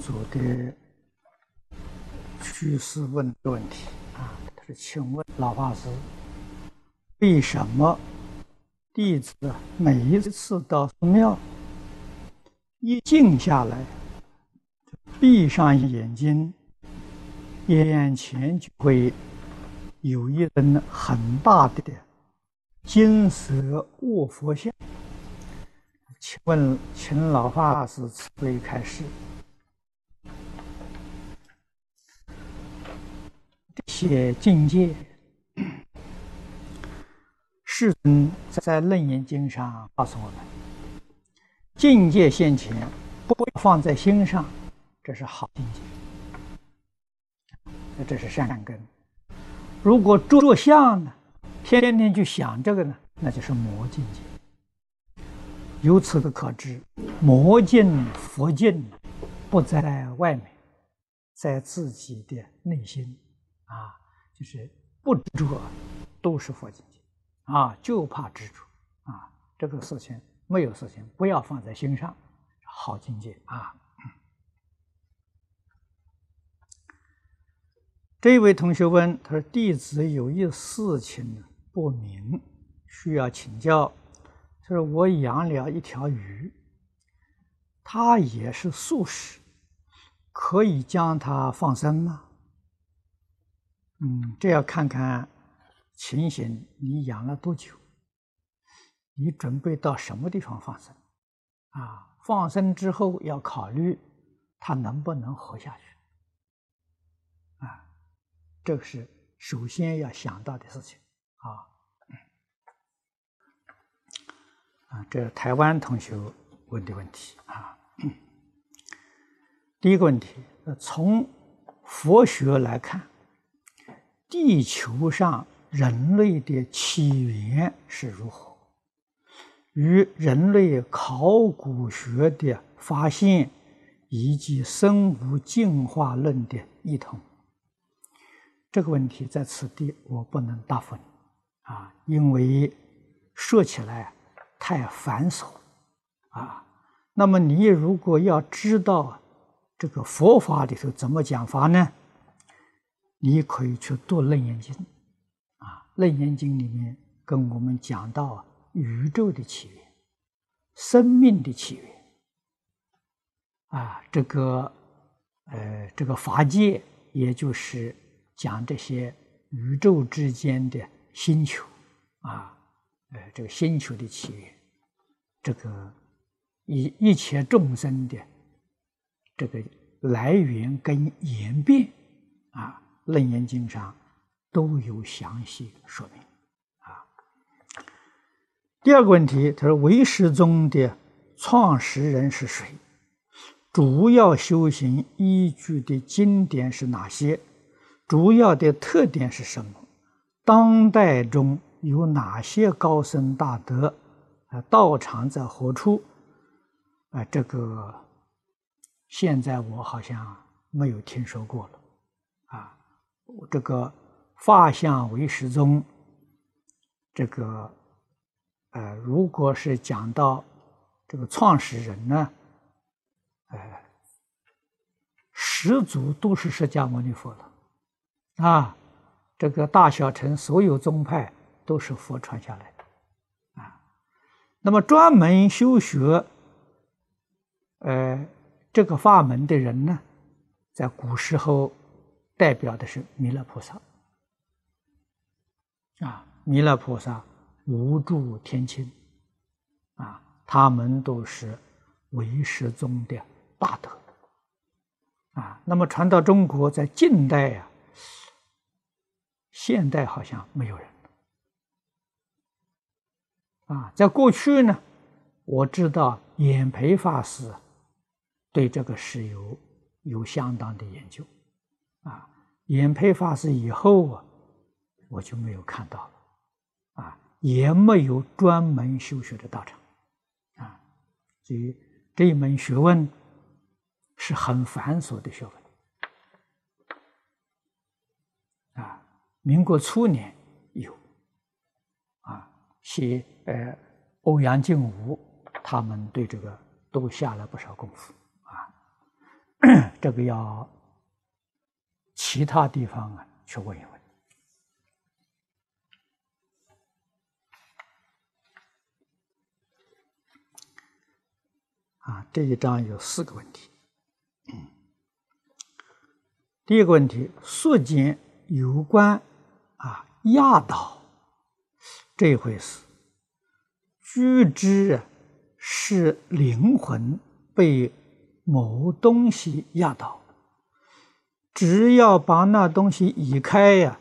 主的居士问的问题啊，他说：“请问老法师，为什么弟子每一次到寺庙，一静下来，闭上眼睛，眼前就会有一尊很大的金色卧佛像？”请问，请老法师慈悲开示。些境界，世尊在《楞严经》上告诉我们：境界现前，不放在心上，这是好境界，那这是善根。如果着相呢，天天去想这个呢，那就是魔境界。由此的可知，魔境、佛境不在外面，在自己的内心啊，就是不执着，都是佛境界啊，就怕执着啊。这个事情没有事情，不要放在心上，好境界啊。这位同学问他说：“弟子有一事情不明，需要请教。”就是我养了一条鱼，它也是素食，可以将它放生吗？嗯，这要看看情形，你养了多久？你准备到什么地方放生？啊，放生之后要考虑它能不能活下去。啊，这个是首先要想到的事情啊。啊，这是台湾同学问的问题啊。第一个问题，从佛学来看，地球上人类的起源是如何？与人类考古学的发现以及生物进化论的异同？这个问题在此地我不能答复你啊，因为说起来。太繁琐，啊，那么你如果要知道这个佛法里头怎么讲法呢？你可以去读《楞严经》，啊，《楞严经》里面跟我们讲到宇宙的起源、生命的起源，啊，这个呃，这个法界，也就是讲这些宇宙之间的星球，啊。呃，这个星球的起源，这个一一切众生的这个来源跟演变，啊，《楞严经》上都有详细说明。啊，第二个问题，他说唯识宗的创始人是谁？主要修行依据的经典是哪些？主要的特点是什么？当代中。有哪些高僧大德啊？道场在何处？啊，这个现在我好像没有听说过了。这个法相为师宗，这个呃，如果是讲到这个创始人呢，呃，始祖都是释迦牟尼佛了。啊，这个大小乘所有宗派。都是佛传下来的，啊，那么专门修学，呃，这个法门的人呢，在古时候代表的是弥勒菩萨，啊，弥勒菩萨无助天亲，啊，他们都是唯识宗的大德，啊，那么传到中国，在近代呀，现代好像没有人。啊，在过去呢，我知道演培法师对这个是有有相当的研究，啊，演培法师以后啊，我就没有看到了，啊，也没有专门修学的道场，啊，所以这一门学问是很繁琐的学问，啊，民国初年有，啊，写。呃，欧阳靖武他们对这个都下了不少功夫啊。这个要其他地方啊去问一问。啊，这一章有四个问题。第一个问题，俗间有关啊压倒这一回事，觉知是灵魂被某东西压倒，只要把那东西移开呀，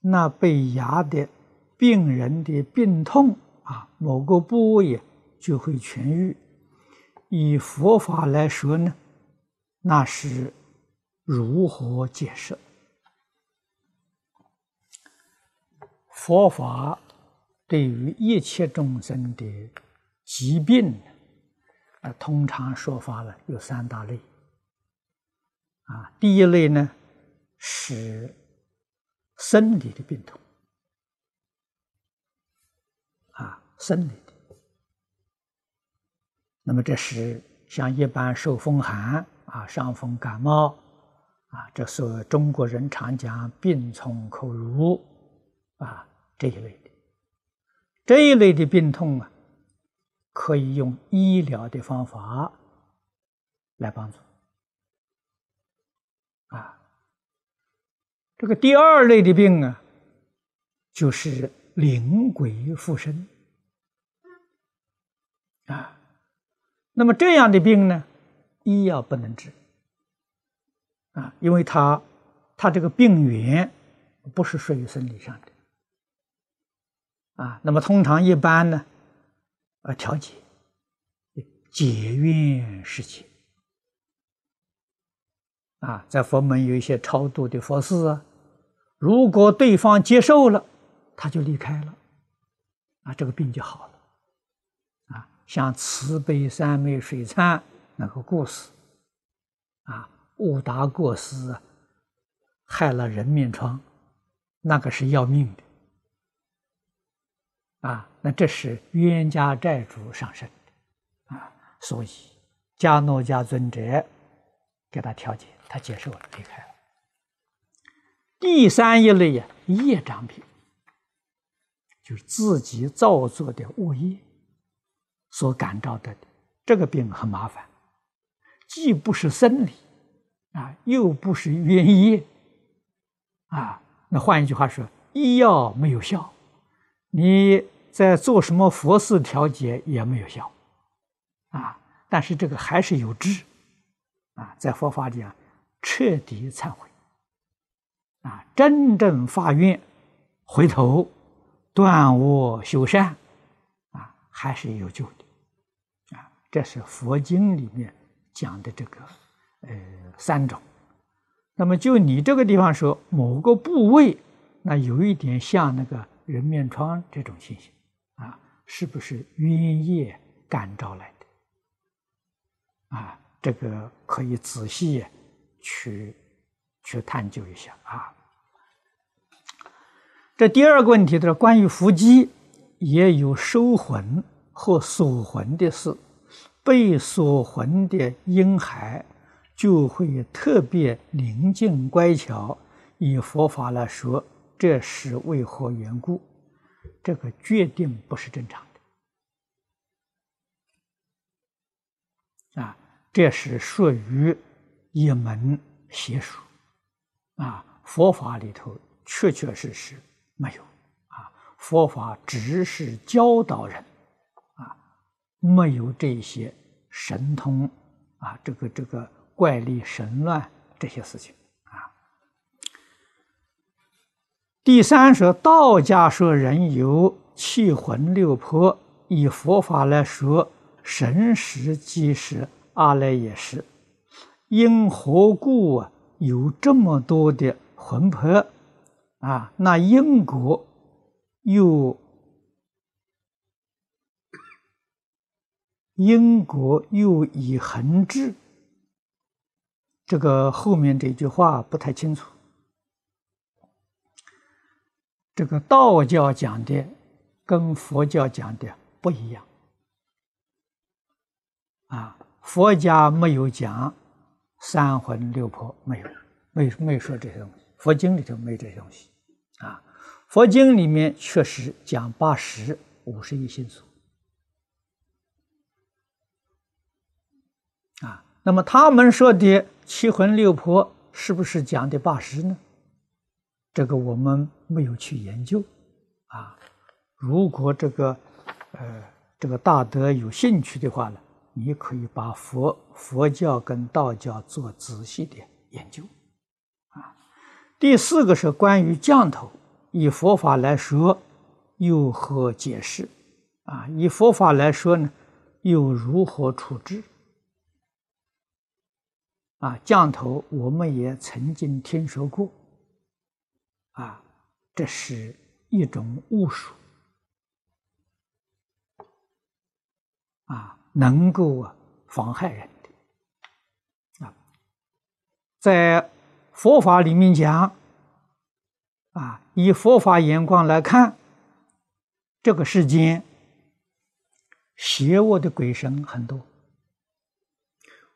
那被压的病人的病痛啊，某个部位就会痊愈。以佛法来说呢，那是如何解释？佛法对于一切众生的疾病，啊，通常说法呢有三大类。啊，第一类呢是生理的病痛，啊，生理的。那么这是像一般受风寒啊、伤风感冒啊，这是中国人常讲病从口入啊这一类的，这一类的病痛啊，可以用医疗的方法来帮助啊。这个第二类的病啊，就是灵鬼附身啊。那么这样的病呢，医药不能治啊，因为他他这个病源不是属于生理上的啊。那么通常一般呢，啊调解解怨释结啊，在佛门有一些超度的佛事啊，如果对方接受了，他就离开了。啊，这个病就好了。啊像慈悲三昧水忏那个故事，啊，误达过失害了人面疮，那个是要命的，啊，那这是冤家债主上身，啊，所以迦诺迦尊者给他调解，他接受了，离开了。第三一类呀，业障品，就是自己造作的恶业。所感召的这个病很麻烦，既不是生理啊，又不是原因啊。那换一句话说，医药没有效，你在做什么佛事调节也没有效啊。但是这个还是有治啊，在佛法讲彻底忏悔啊，真正发愿回头断恶修善啊，还是有救的。啊这是佛经里面讲的这个，呃，三种。那么就你这个地方说某个部位，那有一点像那个人面疮这种情形啊，是不是冤业感召来的？啊，这个可以仔细去去探究一下啊。这第二个问题的关于伏击，也有收魂或锁魂的事。被锁魂的婴孩就会特别宁静乖巧。以佛法来说，这是为何缘故？这个决定不是正常的啊！这是属于一门邪术啊！佛法里头确确实实没有啊！佛法只是教导人啊。没有这些神通啊，这个这个怪力神乱这些事情啊。第三说，道家说人有七魂六魄，以佛法来说，神识即是阿赖耶识，因何故啊有这么多的魂魄啊？那因果又？因果又以恒至，这个后面这句话不太清楚。这个道教讲的跟佛教讲的不一样啊，佛家没有讲三魂六魄，没有，没没说这些东西。佛经里头没这些东西，啊，佛经里面确实讲八十五十一心所，啊，那么他们说的七魂六魄是不是讲的八十呢？这个我们没有去研究，啊，如果这个呃这个大德有兴趣的话呢？你可以把佛佛教跟道教做仔细的研究，啊，第四个是关于降头，以佛法来说，又何解释？啊，以佛法来说呢，又如何处置？啊，降头我们也曾经听说过，啊，这是一种巫术，啊。能够啊妨害人的啊，在佛法里面讲啊，以佛法眼光来看，这个世间邪恶的鬼神很多。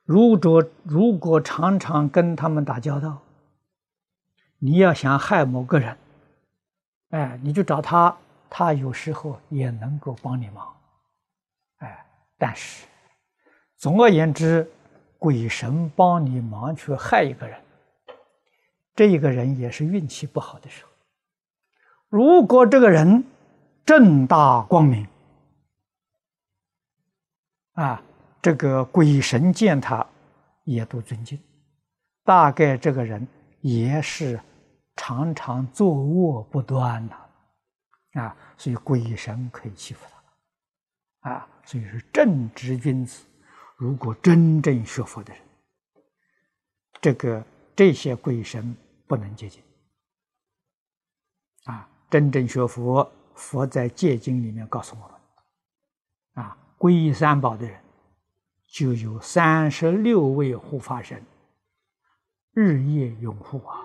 如果如果常常跟他们打交道，你要想害某个人，哎，你就找他，他有时候也能够帮你忙，但是，总而言之，鬼神帮你忙去害一个人，这一个人也是运气不好的时候。如果这个人正大光明，啊，这个鬼神见他也都尊敬，大概这个人也是常常作恶不端呐，啊，所以鬼神可以欺负他，啊。所以是正直君子，如果真正学佛的人，这个这些鬼神不能接近。啊，真正学佛，佛在戒经里面告诉我们，啊，皈依三宝的人，就有三十六位护法神，日夜拥护啊，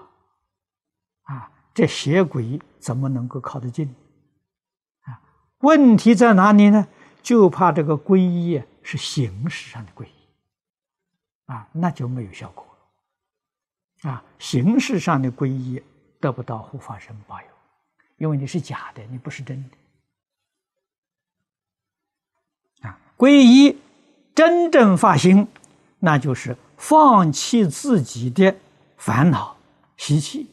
啊，这邪鬼怎么能够靠得近？啊，问题在哪里呢？就怕这个皈依是形式上的皈依，啊，那就没有效果了，啊，形式上的皈依得不到护法神保佑，因为你是假的，你不是真的，啊，皈依真正发心，那就是放弃自己的烦恼习气，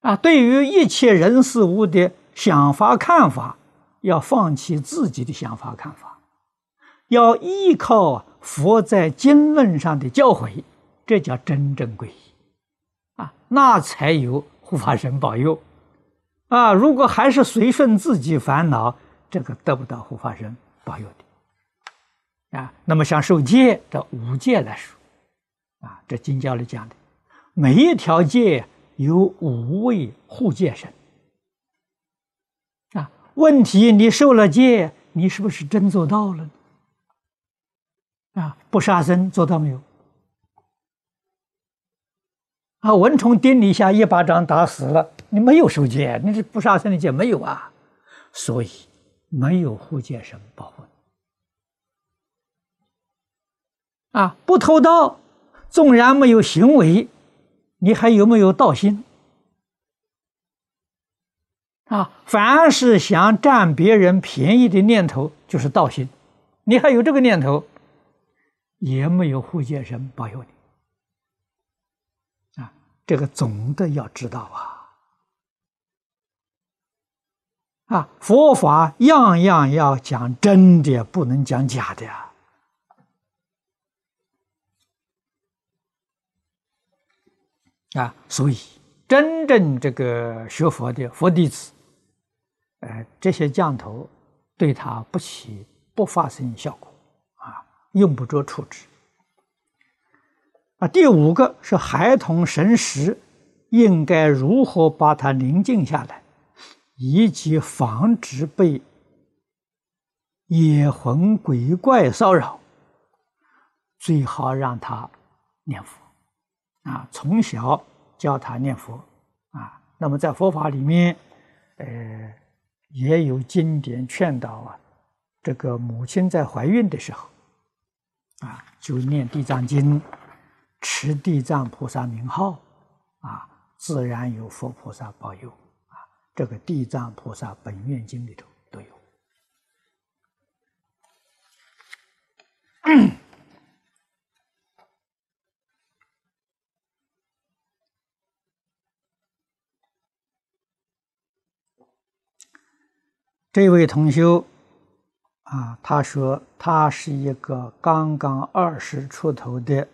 啊，对于一切人事物的想法看法。要放弃自己的想法看法，要依靠佛在经论上的教诲，这叫真正皈依啊！那才有护法神保佑啊！如果还是随顺自己烦恼，这个得不到护法神保佑的啊！那么像受戒的五戒来说啊，这经教里讲的，每一条戒有五位护戒神。问题，你受了戒，你是不是真做到了？啊，不杀生做到没有？啊，蚊虫叮你一下，一巴掌打死了，你没有受戒，你是不杀生的戒没有啊？所以没有护戒神保护你。啊，不偷盗，纵然没有行为，你还有没有道心？啊，凡是想占别人便宜的念头，就是盗心。你还有这个念头，也没有护戒神保佑你。啊，这个总的要知道啊。啊，佛法样样要讲真的，不能讲假的呀。啊，所以真正这个学佛的佛弟子。呃，这些降头对他不起不发生效果啊，用不着处置啊。第五个是孩童神识，应该如何把它宁静下来，以及防止被野魂鬼怪骚扰。最好让他念佛啊，从小教他念佛啊。那么在佛法里面，呃。也有经典劝导啊，这个母亲在怀孕的时候，啊，就念地藏经，持地藏菩萨名号，啊，自然有佛菩萨保佑，啊，这个地藏菩萨本愿经里头都有。这位同修啊，他说他是一个刚刚二十出头的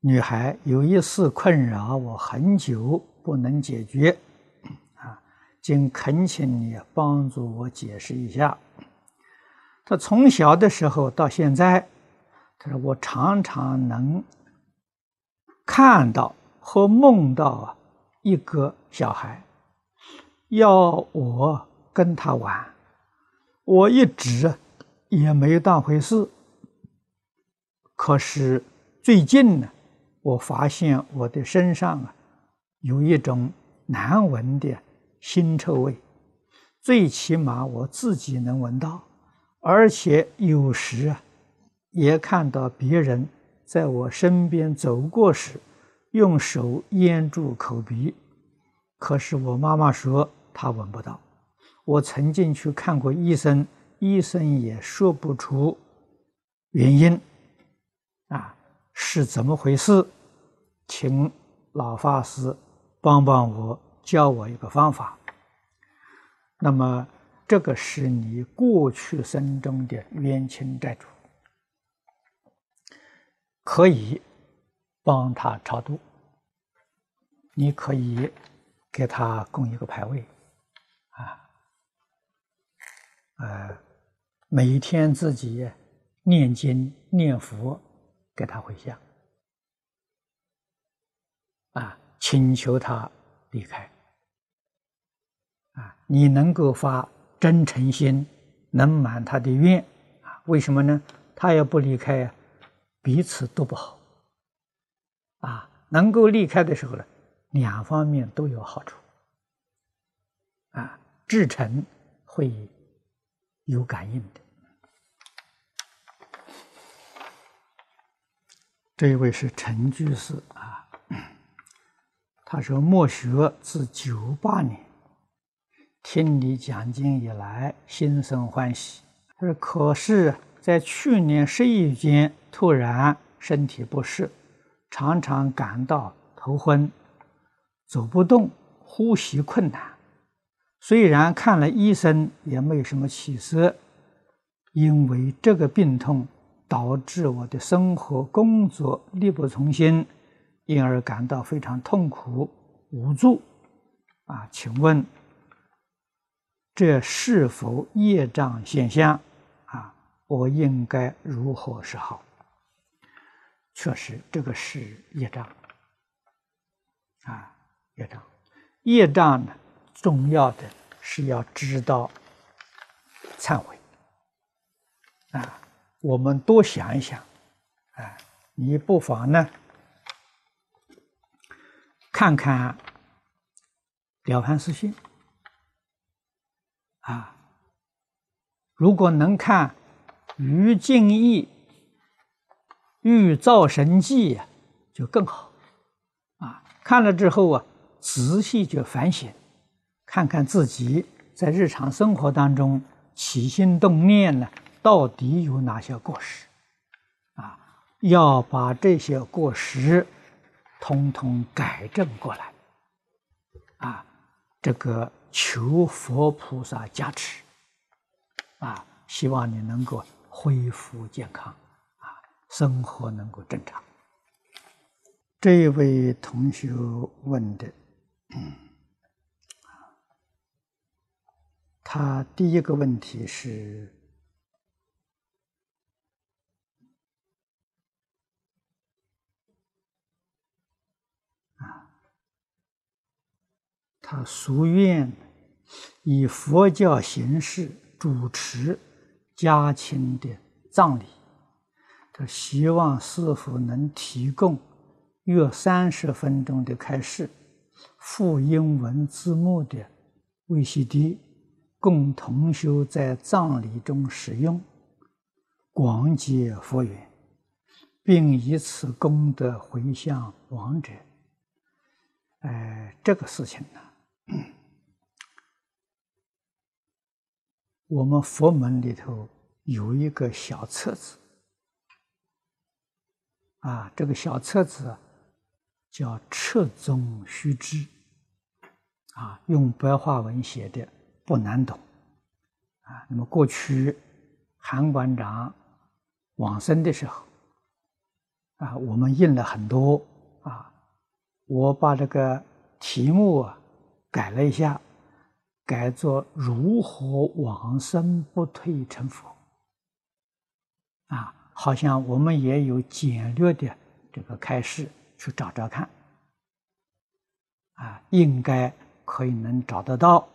女孩，有一事困扰我很久，不能解决啊，请恳请你帮助我解释一下。他从小的时候到现在，他说我常常能看到和梦到啊一个小孩要我。跟他玩，我一直也没当回事。可是最近呢，我发现我的身上啊有一种难闻的腥臭味，最起码我自己能闻到，而且有时啊也看到别人在我身边走过时，用手掩住口鼻。可是我妈妈说她闻不到。我曾经去看过医生，医生也说不出原因，啊，是怎么回事？请老法师帮帮我，教我一个方法。那么，这个是你过去生中的冤亲债主，可以帮他超度。你可以给他供一个牌位。呃，每天自己念经念佛，给他回向，啊，请求他离开，啊，你能够发真诚心，能满他的愿，啊，为什么呢？他要不离开，彼此都不好，啊，能够离开的时候呢，两方面都有好处，啊，至诚会。有感应的，这一位是陈居士啊。他说：“莫学自九八年听你讲经以来，心生欢喜。他说，可是，在去年十一月间，突然身体不适，常常感到头昏，走不动，呼吸困难。”虽然看了医生也没什么起色，因为这个病痛导致我的生活工作力不从心，因而感到非常痛苦无助。啊，请问这是否业障现象？啊，我应该如何是好？确实，这个是业障。啊，业障，业障呢？重要的是要知道忏悔啊！我们多想一想啊！你不妨呢看看《了凡四训》啊，如果能看《于敬义欲造神迹》就更好啊！看了之后啊，仔细就反省。看看自己在日常生活当中起心动念呢，到底有哪些过失？啊，要把这些过失通通改正过来。啊，这个求佛菩萨加持。啊，希望你能够恢复健康，啊，生活能够正常。这位同学问的。他第一个问题是：啊，他夙愿以佛教形式主持家亲的葬礼，他希望师傅能提供约三十分钟的开示，附英文字幕的 VCD。供同修在葬礼中使用，广结佛缘，并以此功德回向亡者。哎，这个事情呢，我们佛门里头有一个小册子，啊，这个小册子叫《彻宗须知》，啊，用白话文写的。不难懂，啊，那么过去韩馆长往生的时候，啊，我们印了很多，啊，我把这个题目啊改了一下，改作“如何往生不退成佛”，啊，好像我们也有简略的这个开示，去找找看，啊，应该可以能找得到。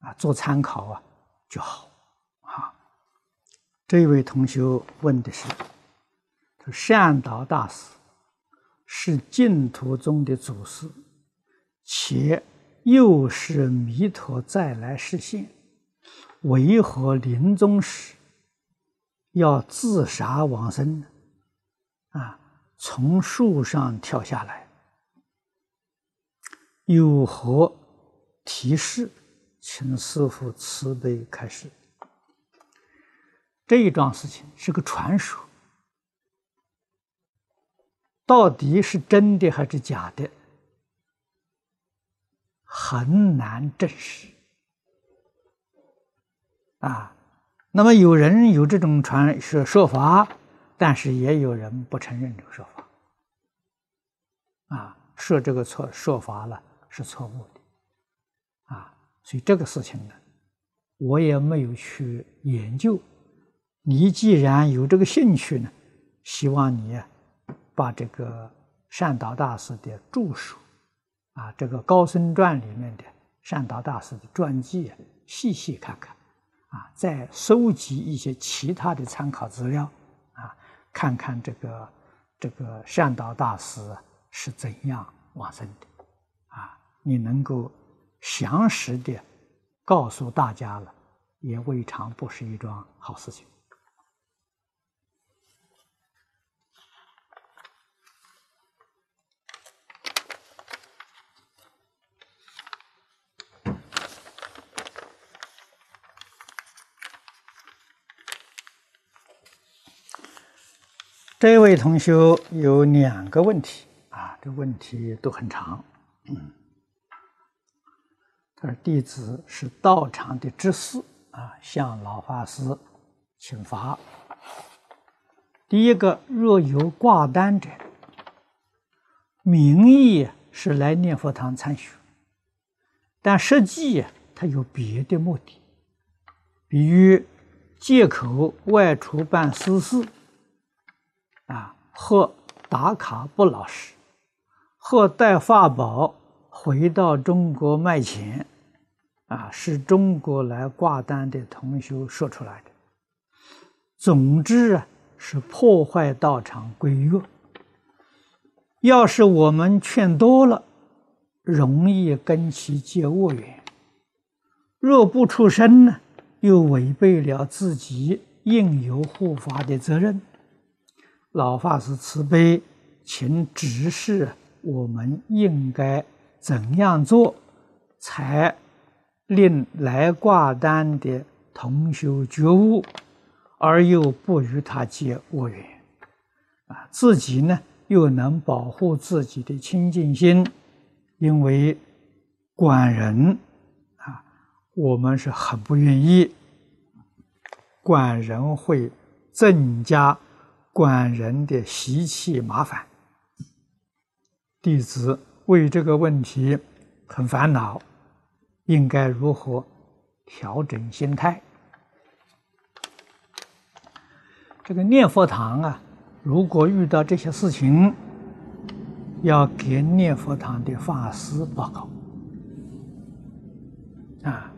啊，做参考啊就好啊。这位同学问的是：说善导大师是净土中的祖师，且又是弥陀再来实现，为何临终时要自杀往生呢？啊，从树上跳下来，有何提示？请师傅慈悲开示。这一桩事情是个传说，到底是真的还是假的，很难证实。啊，那么有人有这种传说说法，但是也有人不承认这个说法。啊，说这个错说法了是错误的。所以这个事情呢，我也没有去研究。你既然有这个兴趣呢，希望你把这个善导大师的著述啊，这个《高僧传》里面的善导大师的传记细细看看，啊，再收集一些其他的参考资料啊，看看这个这个善导大师是怎样往生的，啊，你能够。详实的告诉大家了，也未尝不是一桩好事情。这位同学有两个问题啊，这问题都很长，嗯。他说：“弟子是道场的执事啊，向老法师请法。第一个，若有挂单者，名义是来念佛堂参学，但实际他有别的目的，比如借口外出办私事，啊，或打卡不老实，或带法宝。”回到中国卖钱，啊，是中国来挂单的同学说出来的。总之啊，是破坏道场规约。要是我们劝多了，容易跟其结恶缘；若不出声呢，又违背了自己应有护法的责任。老法师慈悲，请指示我们应该。怎样做才令来挂单的同修觉悟，而又不与他结恶缘？啊，自己呢又能保护自己的清净心？因为管人啊，我们是很不愿意管人，会增加管人的习气麻烦。弟子。为这个问题很烦恼，应该如何调整心态？这个念佛堂啊，如果遇到这些事情，要给念佛堂的法师报告。啊，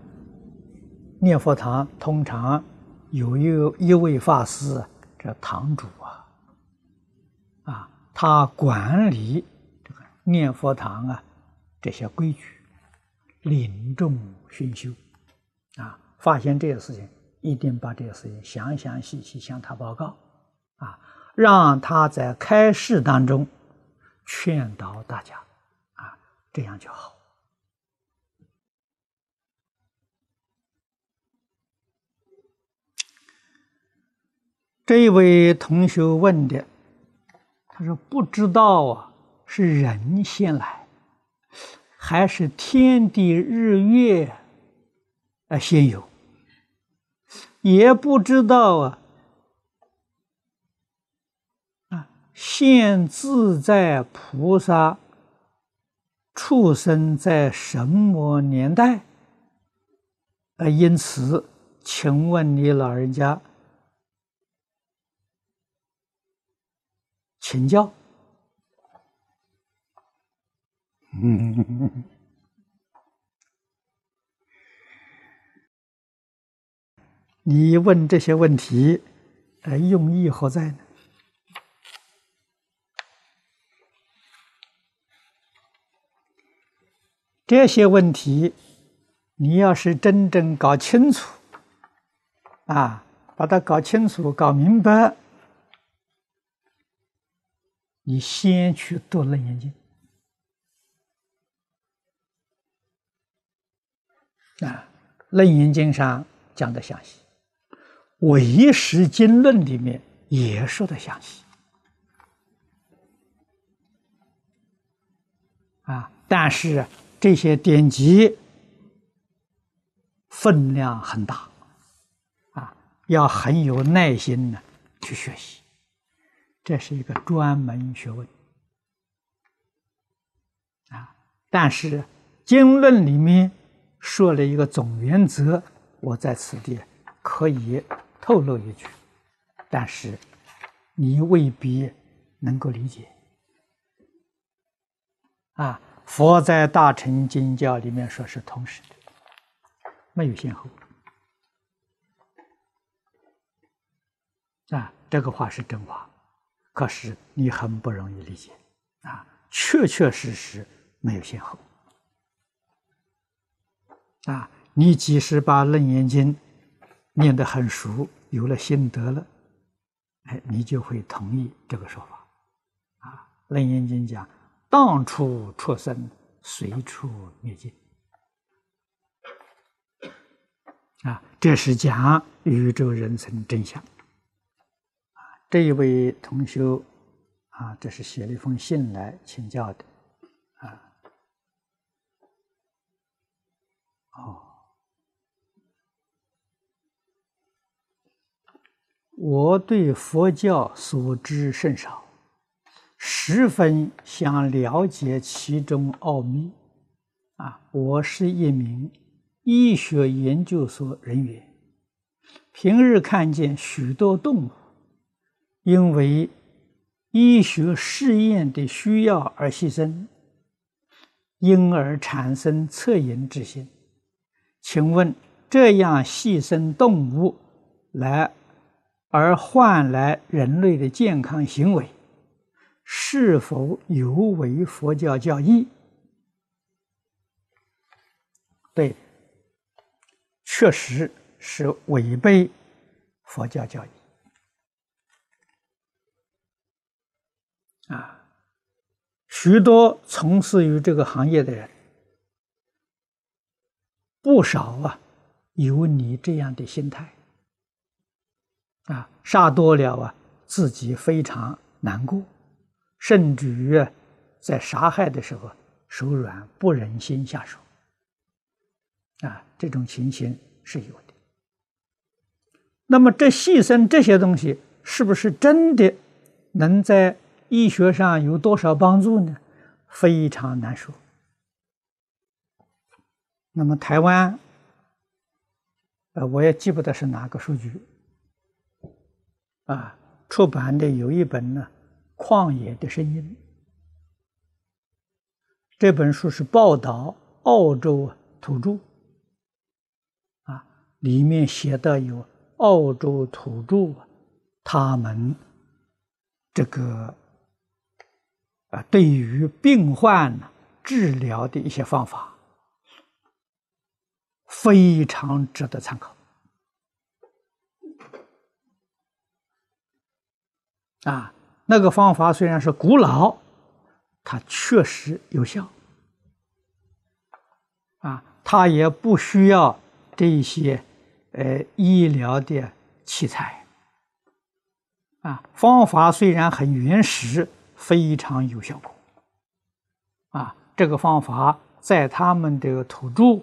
念佛堂通常有一一位法师，这堂主啊，啊，他管理。念佛堂啊，这些规矩，领众熏修。啊发现这些事情，一定把这些事情详详细细向他报告，啊，让他在开示当中劝导大家，啊，这样就好。这位同学问的，他说：“不知道啊，是人先来，还是天地日月啊先有？也不知道啊，啊，现自在菩萨出生在什么年代？啊，因此，请问你老人家。”请教，嗯 你问这些问题，呃，用意何在呢？这些问题，你要是真正搞清楚，啊，把它搞清楚、搞明白。你先去读《楞严经》啊，《楞严经》上讲的详细，《唯识经论》里面也说的详细啊。但是这些典籍分量很大啊，要很有耐心的去学习。这是一个专门学问啊！但是经论里面说了一个总原则，我在此地可以透露一句，但是你未必能够理解啊！佛在大乘经教里面说是同时的，没有先后啊！这个话是真话。可是你很不容易理解，啊，确确实实没有先后，啊，你即使把《楞严经》念得很熟，有了心得了，哎，你就会同意这个说法，啊，《楞严经》讲当处出生，随处灭尽，啊，这是讲宇宙人生真相。这一位同学啊，这是写了一封信来请教的，啊，哦，我对佛教所知甚少，十分想了解其中奥秘，啊，我是一名医学研究所人员，平日看见许多动物。因为医学试验的需要而牺牲，因而产生恻隐之心。请问，这样牺牲动物来而换来人类的健康行为，是否有违佛教教义？对，确实是违背佛教教义。啊，许多从事于这个行业的人，不少啊，有你这样的心态。啊，杀多了啊，自己非常难过，甚至于在杀害的时候手软，不忍心下手。啊，这种情形是有的。那么，这牺牲这些东西，是不是真的能在？医学上有多少帮助呢？非常难说。那么台湾，呃，我也记不得是哪个数据，啊，出版的有一本呢，《旷野的声音》。这本书是报道澳洲土著，啊，里面写的有澳洲土著他们这个。啊，对于病患治疗的一些方法，非常值得参考。啊，那个方法虽然是古老，它确实有效。啊，它也不需要这些呃医疗的器材。啊，方法虽然很原始，非常有效果。啊，这个方法在他们的土著，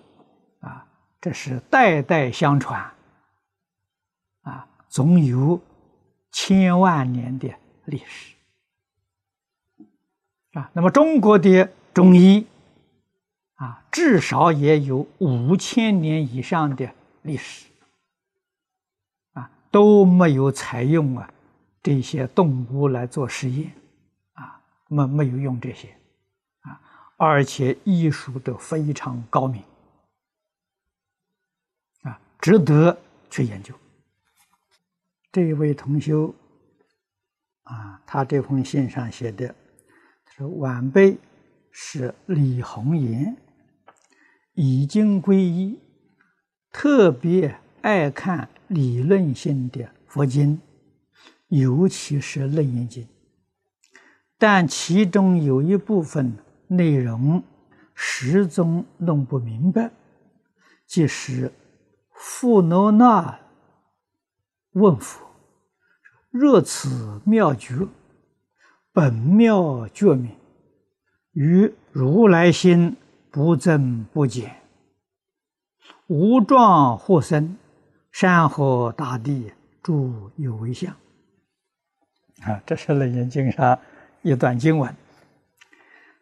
这是代代相传，啊，总有千万年的历史。啊，那么中国的中医，啊，至少也有五千年以上的历史，啊，都没有采用啊。这些动物来做实验，啊，没没有用这些，啊，而且医术都非常高明，值得去研究。这位同修，啊，他这封信上写的，他说晚辈是李红岩，已经皈依，特别爱看理论性的佛经。尤其是《楞严经》，但其中有一部分内容始终弄不明白。即是富罗那问佛：“若此妙觉，本妙觉明，于如来心不增不减，无状或生，山河大地诸有为相。”啊，这是《楞严经》上一段经文。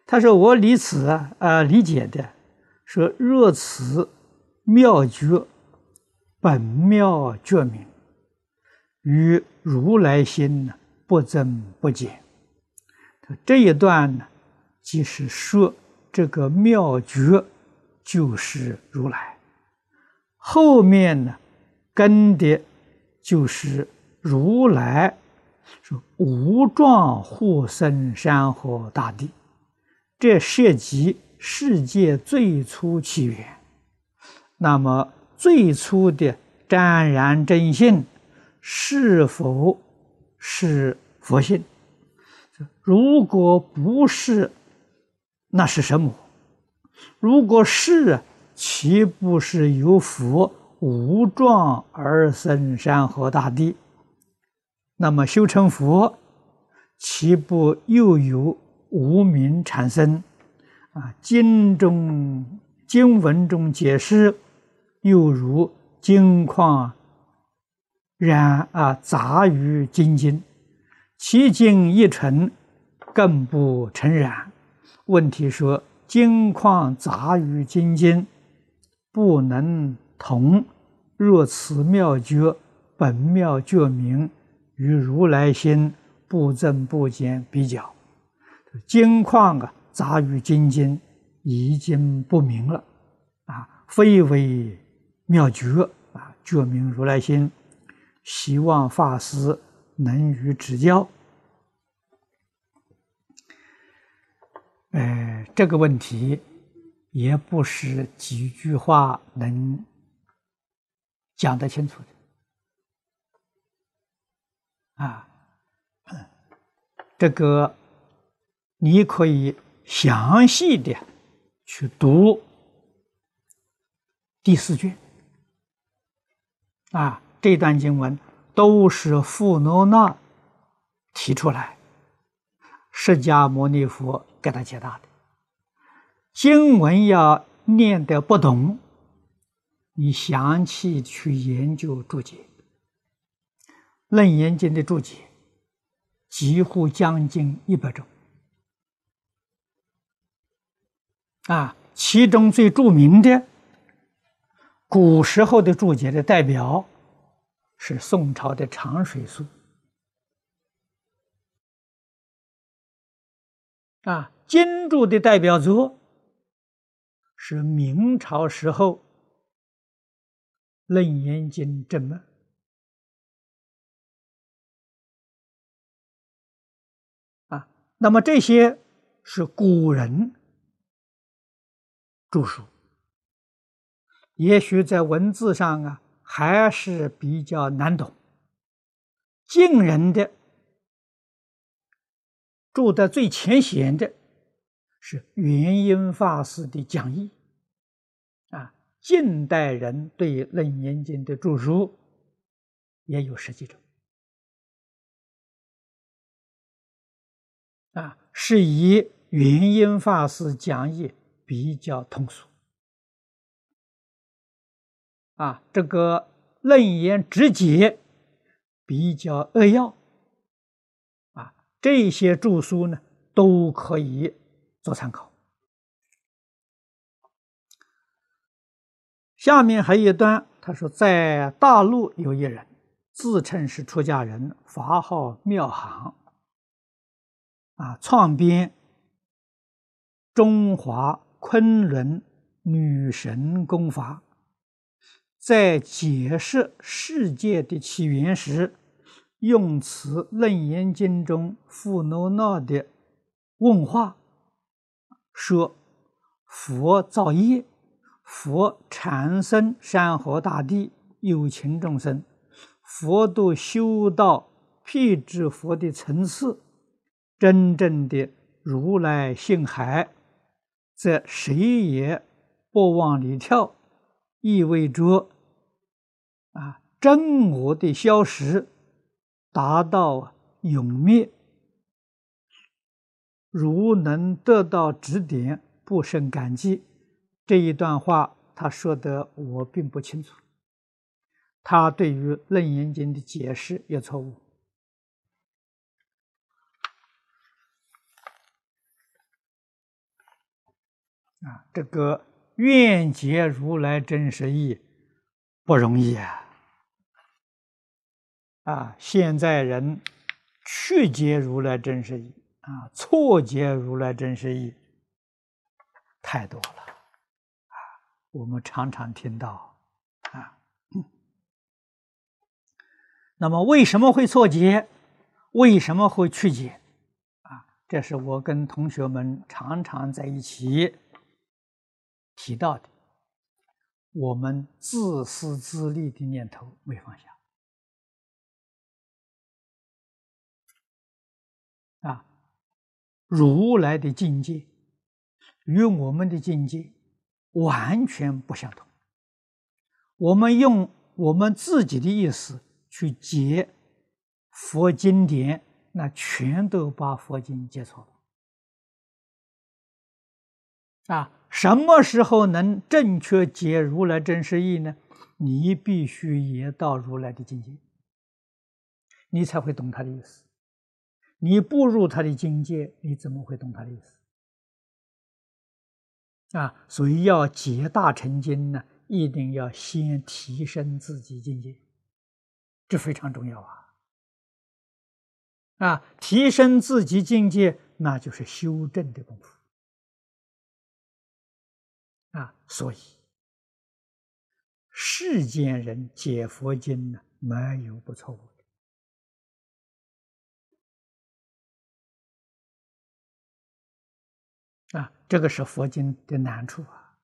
他说：“我理此啊，呃，理解的说，若此妙觉本妙觉明，与如来心呢不增不减。这一段呢，即是说这个妙觉就是如来，后面呢跟的就是如来。”说无状护生山河大地，这涉及世界最初起源。那么最初的湛然真性是否是佛性？如果不是，那是什么？如果是，岂不是由佛无状而生山河大地？那么修成佛，岂不又有无名产生？啊，经中经文中解释，又如金矿染啊杂于金金，其经一成，更不成染。问题说金矿杂于金金，不能同。若此妙觉本妙觉明。与如来心不增不减比较，金矿啊杂于金金，已经不明了，啊，非为妙觉啊，觉明如来心，希望法师能予指教。呃，这个问题也不是几句话能讲得清楚的。啊，这个你可以详细的去读第四卷啊，这段经文都是富罗那提出来，释迦牟尼佛给他解答的。经文要念得不懂，你详细去研究注解。《楞严经》的注解几乎将近一百种，啊，其中最著名的古时候的注解的代表是宋朝的长水素，啊，金注的代表作是明朝时候《楞严经》正门。啊那么这些是古人著书，也许在文字上啊还是比较难懂。近人的住在最前显的是元音法师的讲义。啊，近代人对《楞严经》的著书也有十几种。啊，是以元音法师讲义比较通俗。啊，这个楞严直解。比较扼要，啊，这些著书呢都可以做参考。下面还有一段，他说，在大陆有一人自称是出家人，法号妙行，啊，创编《中华昆仑女神功法》。在解释世界的起源时，用词《楞严经》中富罗那的问话，说：“佛造业，佛产生山河大地有情众生，佛都修到辟支佛的层次，真正的如来性海，则谁也不往里跳，意味着。”啊，真我的消失，达到永灭。如能得到指点，不胜感激。这一段话他说的我并不清楚，他对于《楞严经》的解释也错误。啊，这个愿解如来真实义不容易啊。啊，现在人曲解如来真实义啊，错解如来真实义太多了啊，我们常常听到啊。那么为什么会错解？为什么会曲解？啊，这是我跟同学们常常在一起提到的，我们自私自利的念头没放下。如来的境界与我们的境界完全不相同。我们用我们自己的意思去解佛经典，那全都把佛经解错了。啊，什么时候能正确解如来真实意呢？你必须也到如来的境界，你才会懂他的意思。你不入他的境界，你怎么会懂他的意思？啊，所以要解大成经呢，一定要先提升自己境界，这非常重要啊！啊，提升自己境界，那就是修正的功夫啊！所以世间人解佛经呢，没有不错误。这个是佛经的难处啊！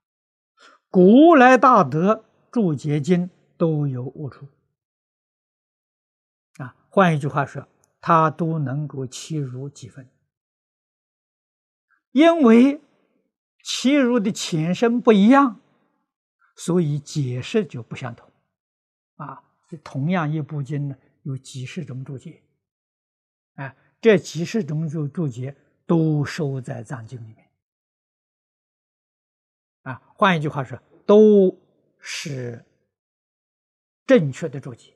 古来大德注解经都有误处啊。换一句话说，他都能够切入几分，因为切入的前身不一样，所以解释就不相同啊。同样一部经呢，有几十种注解，哎，这几十种注注解都收在藏经里面。啊，换一句话说，都是正确的注解，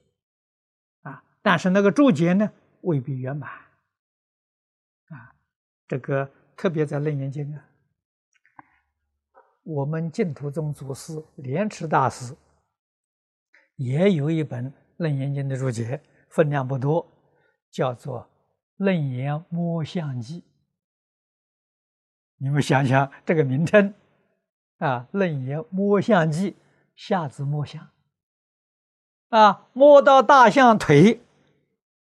啊，但是那个注解呢未必圆满，啊，这个特别在《楞严经》啊，我们净土宗祖师莲池大师也有一本《楞严经》的注解，分量不多，叫做《楞严摸象记》，你们想想这个名称。啊，《楞严摸象记》，下子摸象，啊，摸到大象腿，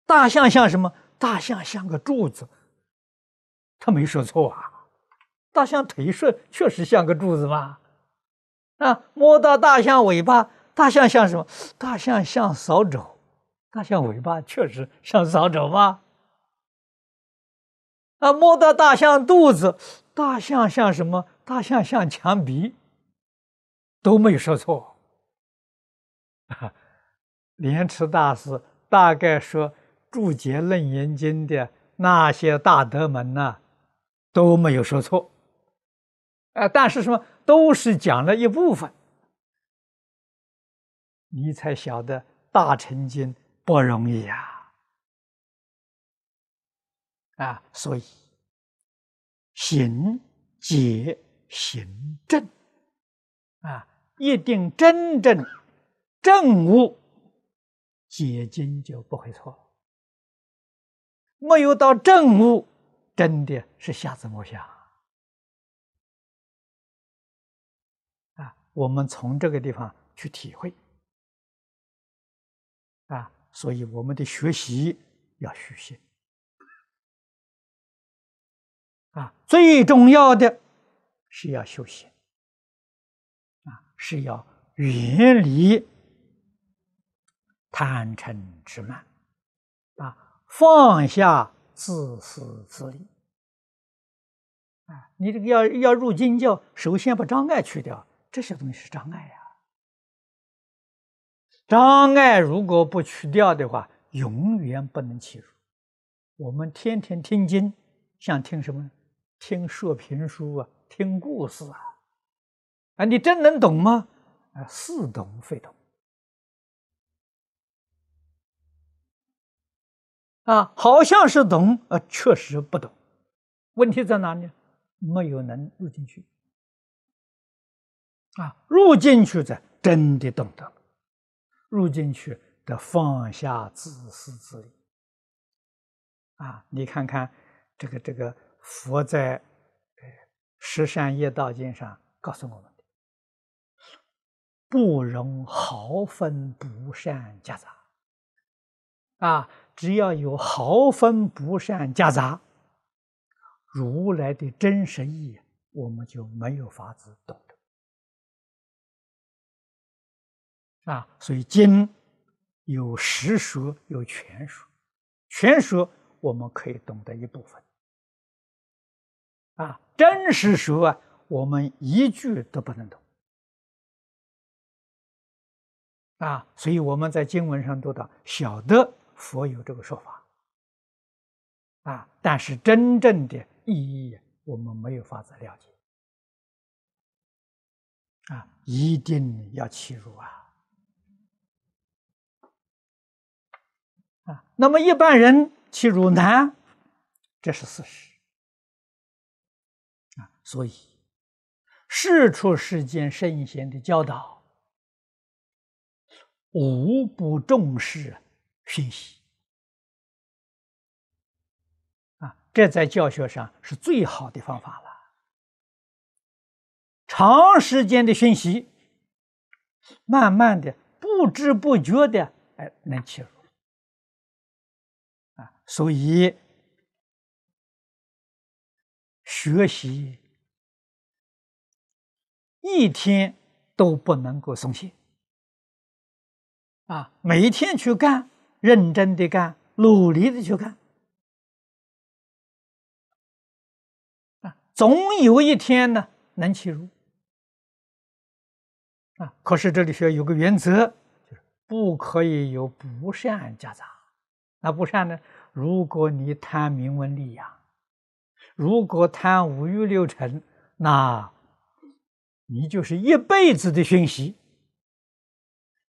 大象像什么？大象像个柱子，他没说错啊。大象腿是确实像个柱子嘛，啊，摸到大象尾巴，大象像什么？大象像扫帚，大象尾巴确实像扫帚吗？啊，摸到大象肚子，大象像什么？大象像墙壁，都没有说错。莲池大师大概说注解《楞严经》的那些大德们呢，都没有说错。啊，但是什么都是讲了一部分，你才晓得大乘经不容易呀。啊，啊所以行解行正啊，一定真正正悟解经就不会错。没有到正悟，真的是瞎子摸象啊！我们从这个地方去体会啊，所以我们的学习要虚心。啊，最重要的是要修行，啊，是要远离贪嗔痴慢，啊，放下自私自利，啊，你这个要要入经教，首先把障碍去掉，这些东西是障碍呀。障碍如果不去掉的话，永远不能起入。我们天天听经，想听什么？听说评书啊，听故事啊，啊，你真能懂吗？啊，似懂非懂。啊，好像是懂，啊，确实不懂。问题在哪里？没有能入进去。啊，入进去的真的懂得，入进去的放下自私自利。啊，你看看这个这个。佛在《十善业道经》上告诉我们的：不容毫分不善夹杂。啊，只要有毫分不善夹杂，如来的真实意，我们就没有法子懂得。啊，所以经有实说，有全说，全说我们可以懂得一部分。真实说啊，我们一句都不能懂啊，所以我们在经文上读到，晓得佛有这个说法。啊，但是真正的意义我们没有法子了解。啊，一定要切入啊。啊，那么一般人切入难，这是事实。所以，世出世间圣贤的教导，无不重视学习啊！这在教学上是最好的方法了。长时间的学习，慢慢的、不知不觉的，哎，能切入啊！所以，学习。一天都不能够松懈啊！每一天去干，认真的干，努力的去干啊！总有一天呢，能起入啊！可是这里需要有个原则，就是不可以有不善夹杂。那不善呢？如果你贪名闻利养，如果贪五欲六尘，那。你就是一辈子的熏习，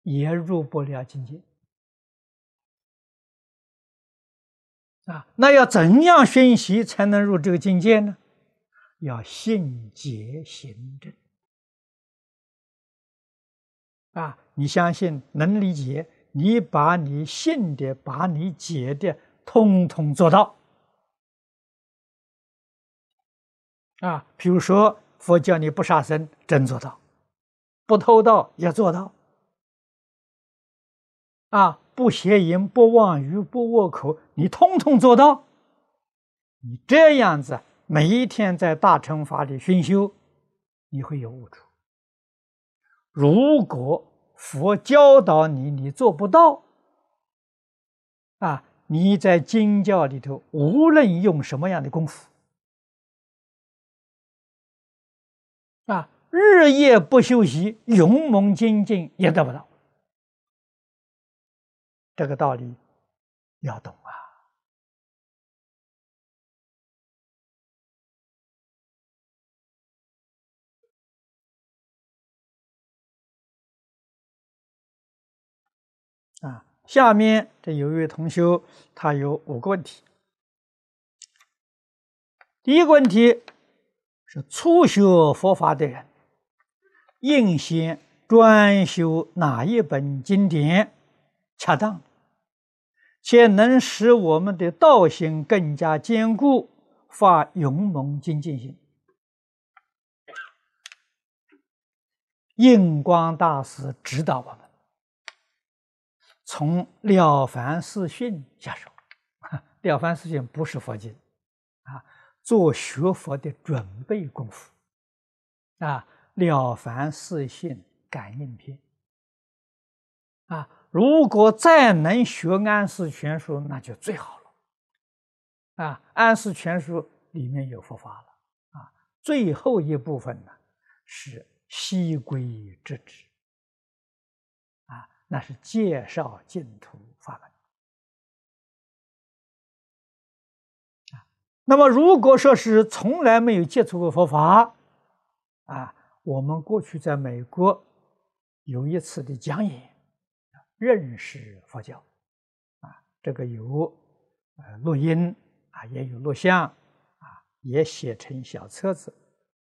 也入不了境界啊！那要怎样熏习才能入这个境界呢？要信解行正啊！你相信能理解，你把你信的、把你解的，通通做到啊！比如说。佛教你不杀生，真做到；不偷盗也做到。啊，不邪淫，不妄语，不恶口，你通通做到。你这样子，每一天在大乘法里熏修，你会有悟处。如果佛教导你，你做不到，啊，你在经教里头无论用什么样的功夫，日夜不休息，勇猛精进也得不到。这个道理要懂啊！啊，下面这有一位同修，他有五个问题。第一个问题是初学佛法的人，应先专修哪一本经典？恰当，且能使我们的道心更加坚固，发勇猛精进心。印光大师指导我们，从《了凡四训》下手。《了凡四训》不是佛经，啊，做学佛的准备功夫。啊，《了凡四训》感应篇。啊。如果再能学《安世全书》，那就最好了。啊，《安世全书》里面有佛法了。啊，最后一部分呢是西归之旨。啊，那是介绍净土法门。啊，那么如果说是从来没有接触过佛法，啊，我们过去在美国有一次的讲演。认识佛教，啊，这个有呃录音啊，也有录像啊，也写成小册子，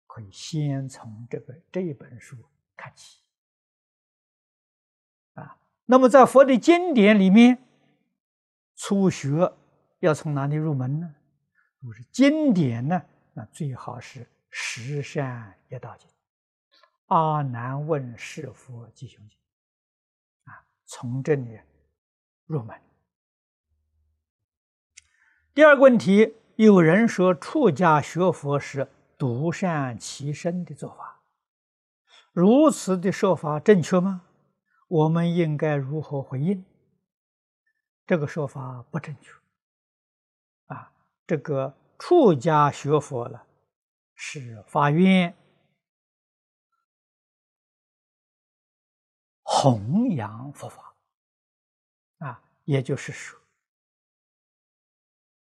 可以先从这个这一本书看起，啊，那么在佛的经典里面，初学要从哪里入门呢？如果是经典呢，那最好是《十善业道经》《阿难问是佛吉凶经》。从这里入门。第二个问题，有人说出家学佛是独善其身的做法，如此的说法正确吗？我们应该如何回应？这个说法不正确。啊，这个出家学佛了，是发愿。弘扬佛法，啊，也就是说，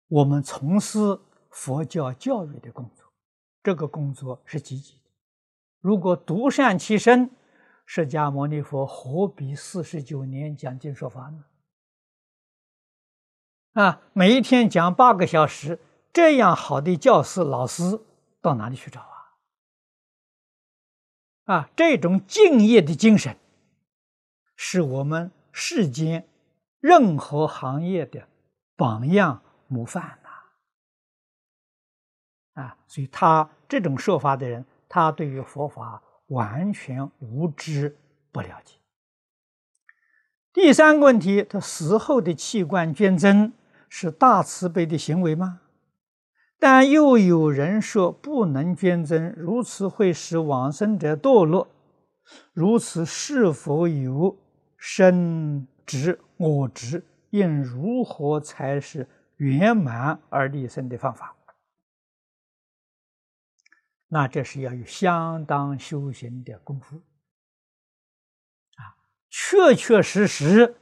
我们从事佛教教育的工作，这个工作是积极的。如果独善其身，释迦牟尼佛何必四十九年讲经说法呢？啊，每一天讲八个小时，这样好的教师老师到哪里去找啊？啊，这种敬业的精神。是我们世间任何行业的榜样模范呐！啊，所以他这种说法的人，他对于佛法完全无知不了解。第三个问题，他死后的器官捐赠是大慈悲的行为吗？但又有人说不能捐赠，如此会使往生者堕落，如此是否有？生执我执，应如何才是圆满而立身的方法？那这是要有相当修行的功夫啊！确确实实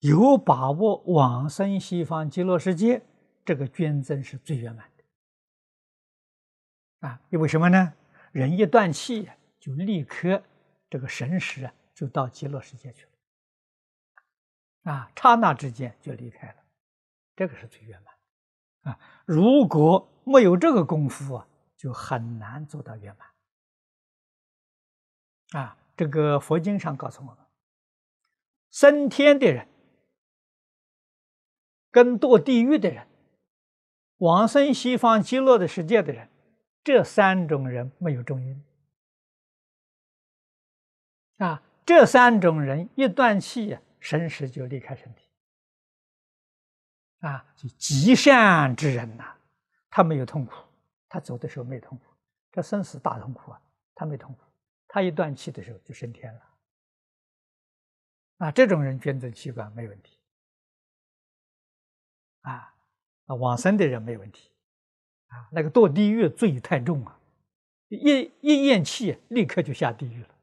有把握往生西方极乐世界，这个捐赠是最圆满的啊！因为什么呢？人一断气，就立刻这个神识啊。就到极乐世界去了，啊，刹那之间就离开了，这个是最圆满，啊，如果没有这个功夫啊，就很难做到圆满，啊，这个佛经上告诉我们，升天的人跟堕地狱的人，往生西方极乐的世界的人，这三种人没有中阴，啊。这三种人一断气呀，神识就离开身体。啊，就极善之人呐，他没有痛苦，他走的时候没痛苦。这生死大痛苦啊，他没痛苦，他一断气的时候就升天了。啊，这种人捐赠器官没问题。啊，啊，往生的人没问题。啊，那个堕地狱罪太重啊，一一咽气立刻就下地狱了。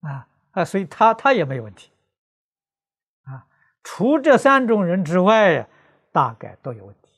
啊啊，所以他他也没有问题。啊，除这三种人之外呀，大概都有问题。